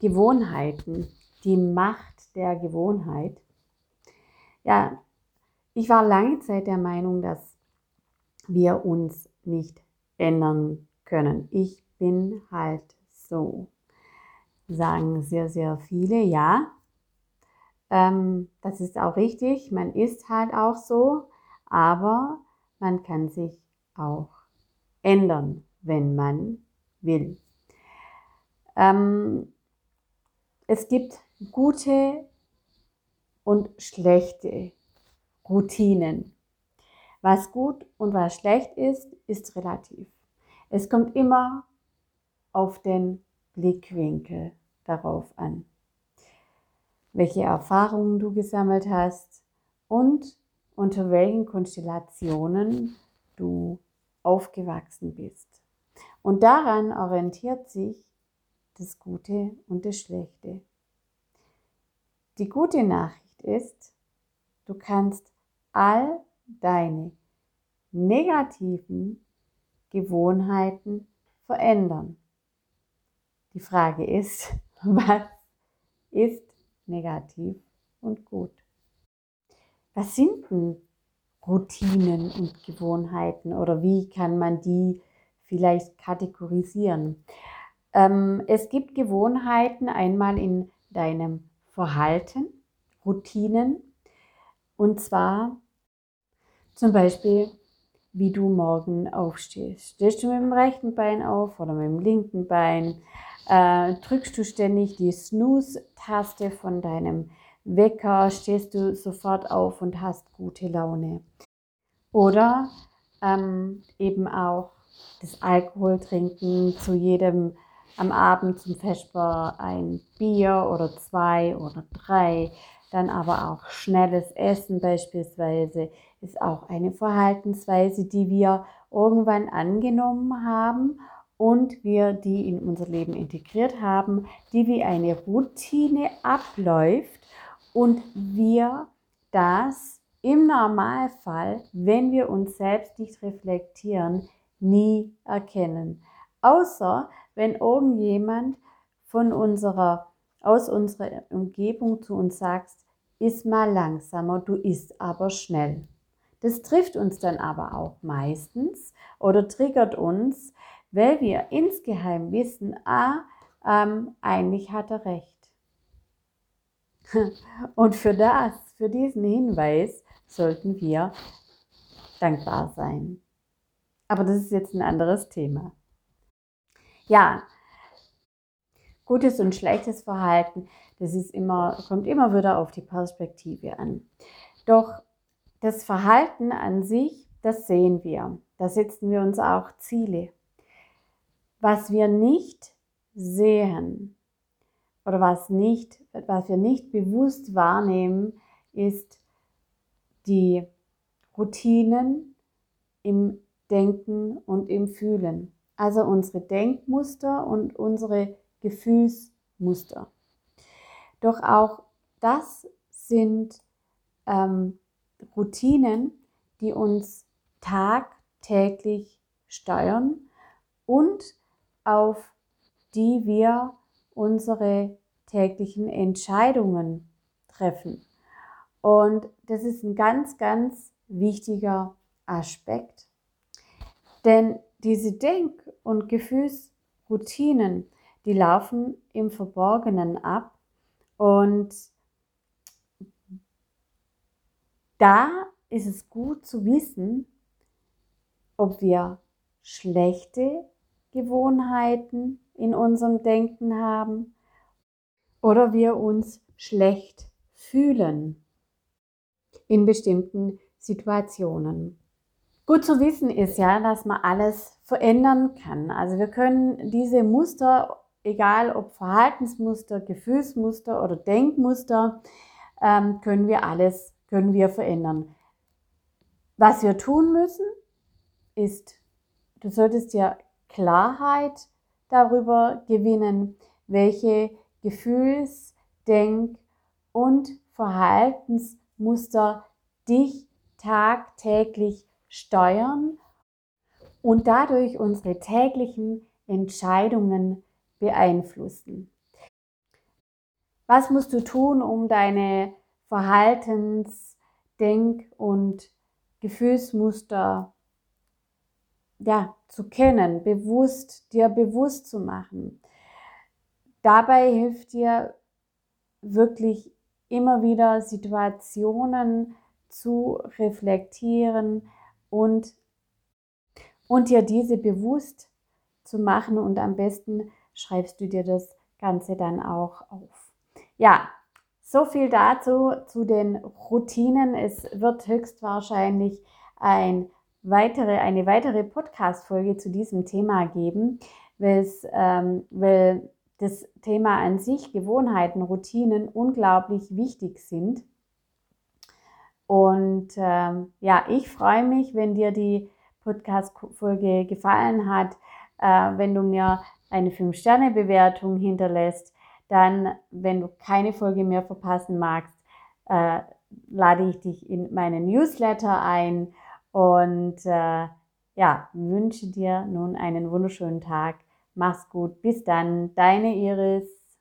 Gewohnheiten, die Macht der Gewohnheit. Ja, ich war lange Zeit der Meinung, dass wir uns nicht ändern können. Ich bin halt so. Sagen sehr, sehr viele, ja. Ähm, das ist auch richtig. Man ist halt auch so, aber man kann sich auch ändern, wenn man will. Ähm, es gibt gute und schlechte Routinen. Was gut und was schlecht ist, ist relativ. Es kommt immer auf den Blickwinkel darauf an, welche Erfahrungen du gesammelt hast und unter welchen Konstellationen du aufgewachsen bist. Und daran orientiert sich das Gute und das Schlechte. Die gute Nachricht ist, du kannst all deine negativen Gewohnheiten verändern. Die Frage ist, was ist negativ und gut? Was sind denn Routinen und Gewohnheiten oder wie kann man die vielleicht kategorisieren? Ähm, es gibt Gewohnheiten einmal in deinem Verhalten, Routinen, und zwar zum Beispiel, wie du morgen aufstehst. Stehst du mit dem rechten Bein auf oder mit dem linken Bein? Äh, drückst du ständig die Snooze-Taste von deinem Wecker, stehst du sofort auf und hast gute Laune. Oder ähm, eben auch das Alkohol trinken zu jedem am Abend zum Vesper ein Bier oder zwei oder drei. Dann aber auch schnelles Essen beispielsweise ist auch eine Verhaltensweise, die wir irgendwann angenommen haben und wir die in unser Leben integriert haben, die wie eine Routine abläuft und wir das im Normalfall, wenn wir uns selbst nicht reflektieren, nie erkennen. Außer wenn irgendjemand von unserer, aus unserer Umgebung zu uns sagt, iss mal langsamer, du isst aber schnell. Das trifft uns dann aber auch meistens oder triggert uns, weil wir insgeheim wissen, ah, ähm, eigentlich hat er recht. Und für das, für diesen Hinweis sollten wir dankbar sein. Aber das ist jetzt ein anderes Thema. Ja, gutes und schlechtes Verhalten, das ist immer, kommt immer wieder auf die Perspektive an. Doch das Verhalten an sich, das sehen wir. Da setzen wir uns auch Ziele. Was wir nicht sehen oder was, nicht, was wir nicht bewusst wahrnehmen, ist die Routinen im Denken und im Fühlen. Also unsere Denkmuster und unsere Gefühlsmuster. Doch auch das sind ähm, Routinen, die uns tagtäglich steuern und auf die wir unsere täglichen Entscheidungen treffen. Und das ist ein ganz, ganz wichtiger Aspekt. Denn diese Denk- und Gefühlsroutinen, die laufen im Verborgenen ab und da ist es gut zu wissen, ob wir schlechte Gewohnheiten in unserem Denken haben oder wir uns schlecht fühlen in bestimmten Situationen. Gut zu wissen ist ja, dass man alles verändern kann. Also wir können diese Muster, egal ob Verhaltensmuster, Gefühlsmuster oder Denkmuster, ähm, können wir alles können wir verändern. Was wir tun müssen, ist, du solltest dir Klarheit darüber gewinnen, welche Gefühls-, Denk- und Verhaltensmuster dich tagtäglich steuern und dadurch unsere täglichen Entscheidungen beeinflussen. Was musst du tun, um deine Verhaltens-, Denk- und Gefühlsmuster ja, zu kennen, bewusst, dir bewusst zu machen. Dabei hilft dir wirklich immer wieder Situationen zu reflektieren und, und dir diese bewusst zu machen und am besten schreibst du dir das Ganze dann auch auf. Ja, so viel dazu zu den Routinen. Es wird höchstwahrscheinlich ein weitere, eine weitere Podcast-Folge zu diesem Thema geben, ähm, weil das Thema an sich, Gewohnheiten, Routinen unglaublich wichtig sind. Und ähm, ja, ich freue mich, wenn dir die Podcast-Folge gefallen hat, äh, wenn du mir eine 5-Sterne-Bewertung hinterlässt. Dann, wenn du keine Folge mehr verpassen magst, äh, lade ich dich in meinen Newsletter ein und äh, ja, wünsche dir nun einen wunderschönen Tag. Mach's gut. Bis dann. Deine Iris.